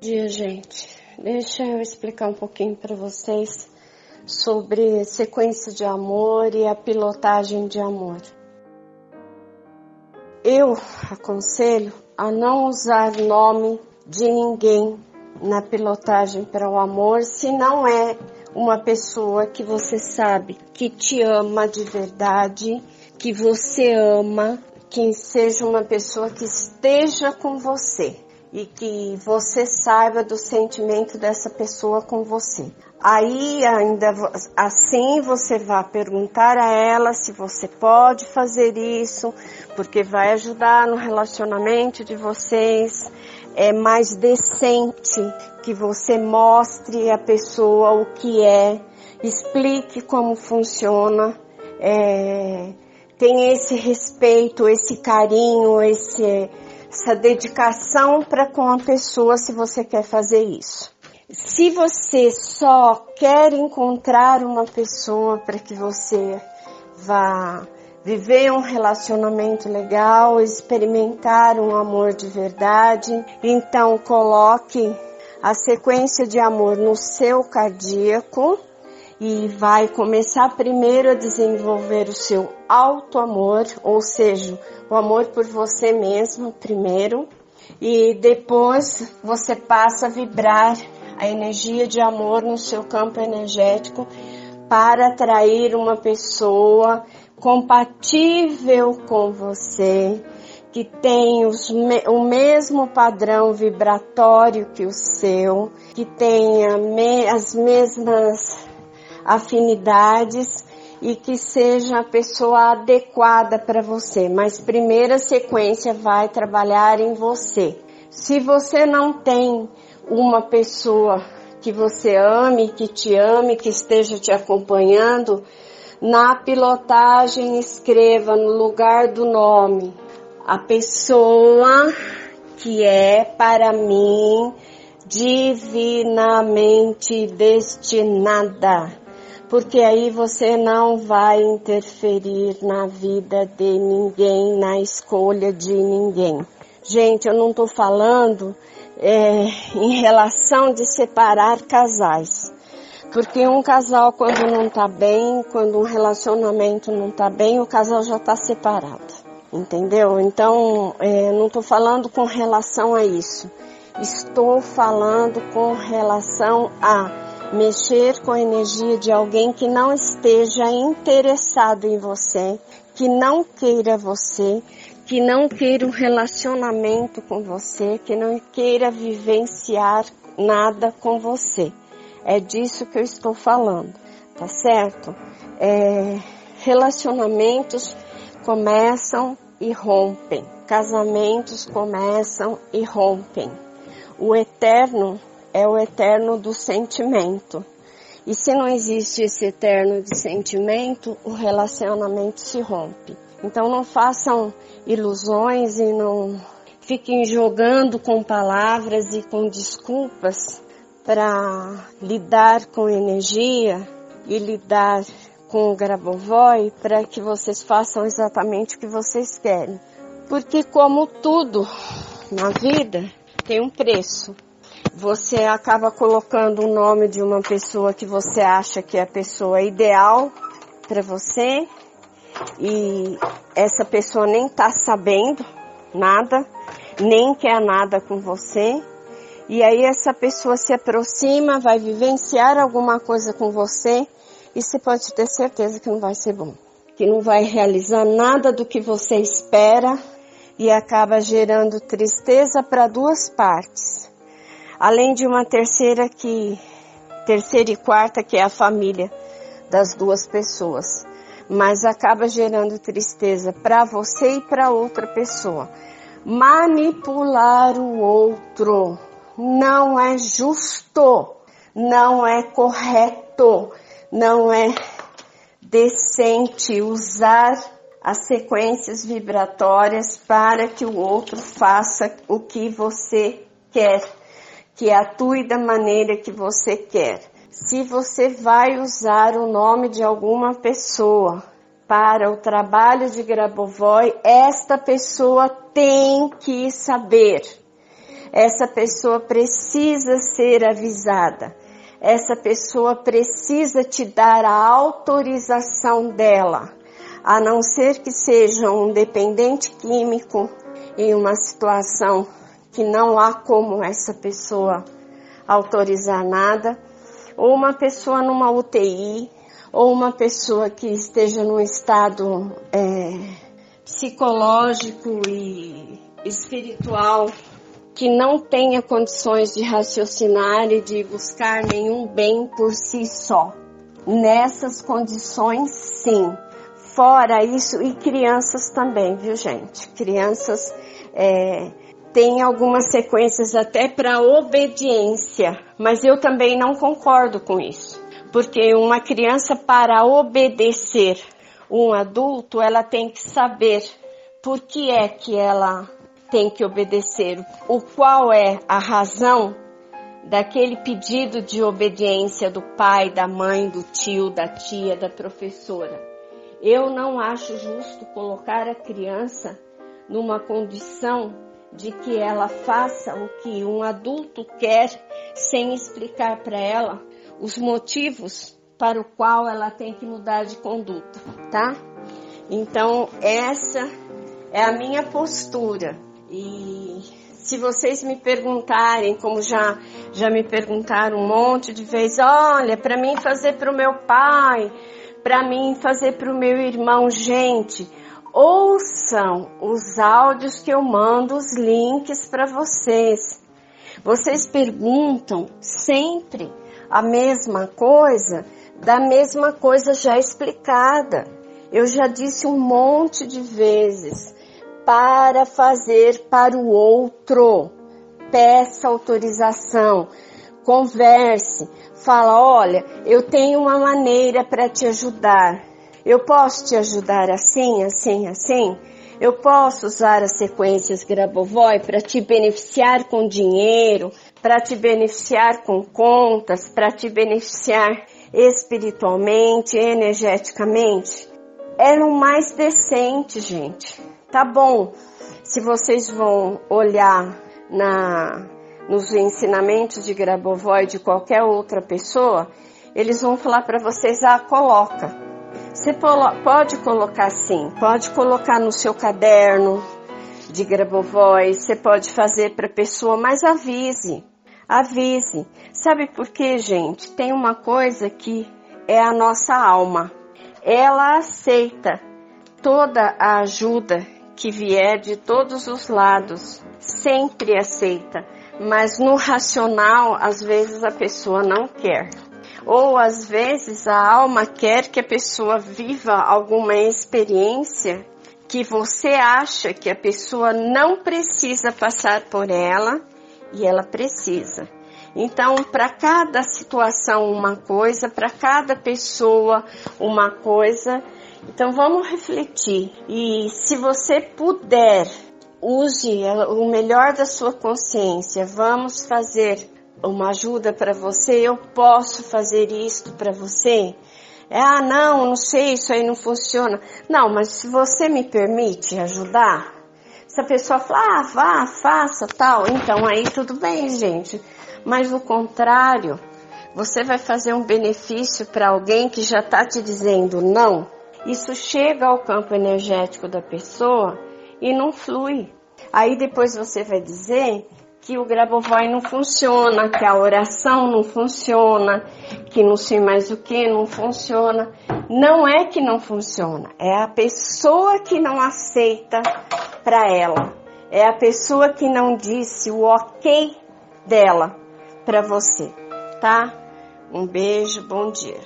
dia, gente. Deixa eu explicar um pouquinho para vocês sobre sequência de amor e a pilotagem de amor. Eu aconselho a não usar nome de ninguém na pilotagem para o amor se não é uma pessoa que você sabe que te ama de verdade, que você ama, que seja uma pessoa que esteja com você e que você saiba do sentimento dessa pessoa com você. Aí ainda assim você vai perguntar a ela se você pode fazer isso, porque vai ajudar no relacionamento de vocês. É mais decente que você mostre a pessoa o que é, explique como funciona, é, tem esse respeito, esse carinho, esse essa dedicação para com a pessoa se você quer fazer isso. Se você só quer encontrar uma pessoa para que você vá viver um relacionamento legal, experimentar um amor de verdade, então coloque a sequência de amor no seu cardíaco e vai começar primeiro a desenvolver o seu auto amor, ou seja, o amor por você mesmo primeiro, e depois você passa a vibrar a energia de amor no seu campo energético para atrair uma pessoa compatível com você, que tem os, o mesmo padrão vibratório que o seu, que tenha me, as mesmas afinidades e que seja a pessoa adequada para você. Mas primeira sequência vai trabalhar em você. Se você não tem uma pessoa que você ame, que te ame, que esteja te acompanhando, na pilotagem escreva no lugar do nome a pessoa que é para mim divinamente destinada porque aí você não vai interferir na vida de ninguém, na escolha de ninguém. Gente, eu não estou falando é, em relação de separar casais. Porque um casal, quando não está bem, quando um relacionamento não está bem, o casal já está separado. Entendeu? Então, é, não estou falando com relação a isso. Estou falando com relação a mexer com a energia de alguém que não esteja interessado em você, que não queira você, que não queira um relacionamento com você, que não queira vivenciar nada com você. É disso que eu estou falando, tá certo? É, relacionamentos começam e rompem, casamentos começam e rompem. O eterno é o eterno do sentimento. E se não existe esse eterno de sentimento, o relacionamento se rompe. Então não façam ilusões e não fiquem jogando com palavras e com desculpas para lidar com energia e lidar com o Grabovoi para que vocês façam exatamente o que vocês querem. Porque como tudo na vida tem um preço você acaba colocando o nome de uma pessoa que você acha que é a pessoa ideal para você e essa pessoa nem está sabendo nada, nem quer nada com você. E aí essa pessoa se aproxima, vai vivenciar alguma coisa com você e você pode ter certeza que não vai ser bom, que não vai realizar nada do que você espera e acaba gerando tristeza para duas partes além de uma terceira que terceira e quarta que é a família das duas pessoas, mas acaba gerando tristeza para você e para outra pessoa. Manipular o outro não é justo, não é correto, não é decente usar as sequências vibratórias para que o outro faça o que você quer que atue da maneira que você quer. Se você vai usar o nome de alguma pessoa para o trabalho de Grabovoi, esta pessoa tem que saber. essa pessoa precisa ser avisada. Essa pessoa precisa te dar a autorização dela, a não ser que seja um dependente químico em uma situação que não há como essa pessoa autorizar nada, ou uma pessoa numa UTI, ou uma pessoa que esteja num estado é, psicológico e espiritual que não tenha condições de raciocinar e de buscar nenhum bem por si só. Nessas condições, sim. Fora isso, e crianças também, viu gente? Crianças é, têm algumas sequências até para obediência, mas eu também não concordo com isso. Porque uma criança, para obedecer um adulto, ela tem que saber por que é que ela tem que obedecer, o qual é a razão daquele pedido de obediência do pai, da mãe, do tio, da tia, da professora. Eu não acho justo colocar a criança numa condição de que ela faça o que um adulto quer sem explicar para ela os motivos para o qual ela tem que mudar de conduta, tá? Então, essa é a minha postura. E se vocês me perguntarem, como já já me perguntaram um monte de vezes, olha, para mim fazer para o meu pai, para mim fazer para o meu irmão, gente, ouçam os áudios que eu mando, os links para vocês. Vocês perguntam sempre a mesma coisa, da mesma coisa já explicada. Eu já disse um monte de vezes para fazer para o outro. Peça autorização, converse, fala, olha, eu tenho uma maneira para te ajudar. Eu posso te ajudar assim, assim, assim? Eu posso usar as sequências Grabovoi para te beneficiar com dinheiro, para te beneficiar com contas, para te beneficiar espiritualmente, energeticamente? É o mais decente, gente. Tá bom, se vocês vão olhar na, nos ensinamentos de Grabovoi de qualquer outra pessoa, eles vão falar para vocês, ah, coloca. Você pode colocar sim, pode colocar no seu caderno de Grabovoi, você pode fazer para a pessoa, mas avise, avise. Sabe por quê, gente? Tem uma coisa que é a nossa alma. Ela aceita toda a ajuda que vier de todos os lados, sempre aceita, mas no racional, às vezes a pessoa não quer. Ou às vezes a alma quer que a pessoa viva alguma experiência que você acha que a pessoa não precisa passar por ela e ela precisa. Então, para cada situação uma coisa, para cada pessoa uma coisa, então vamos refletir e se você puder, use o melhor da sua consciência. Vamos fazer uma ajuda para você. Eu posso fazer isto para você. É, ah, não, não sei, isso aí não funciona. Não, mas se você me permite ajudar, se a pessoa falar, ah, vá, faça, tal, então aí tudo bem, gente. Mas o contrário, você vai fazer um benefício para alguém que já está te dizendo não isso chega ao campo energético da pessoa e não flui. Aí depois você vai dizer que o Grabovoi não funciona, que a oração não funciona, que não sei mais o que não funciona. Não é que não funciona, é a pessoa que não aceita para ela. É a pessoa que não disse o ok dela para você, tá? Um beijo, bom dia.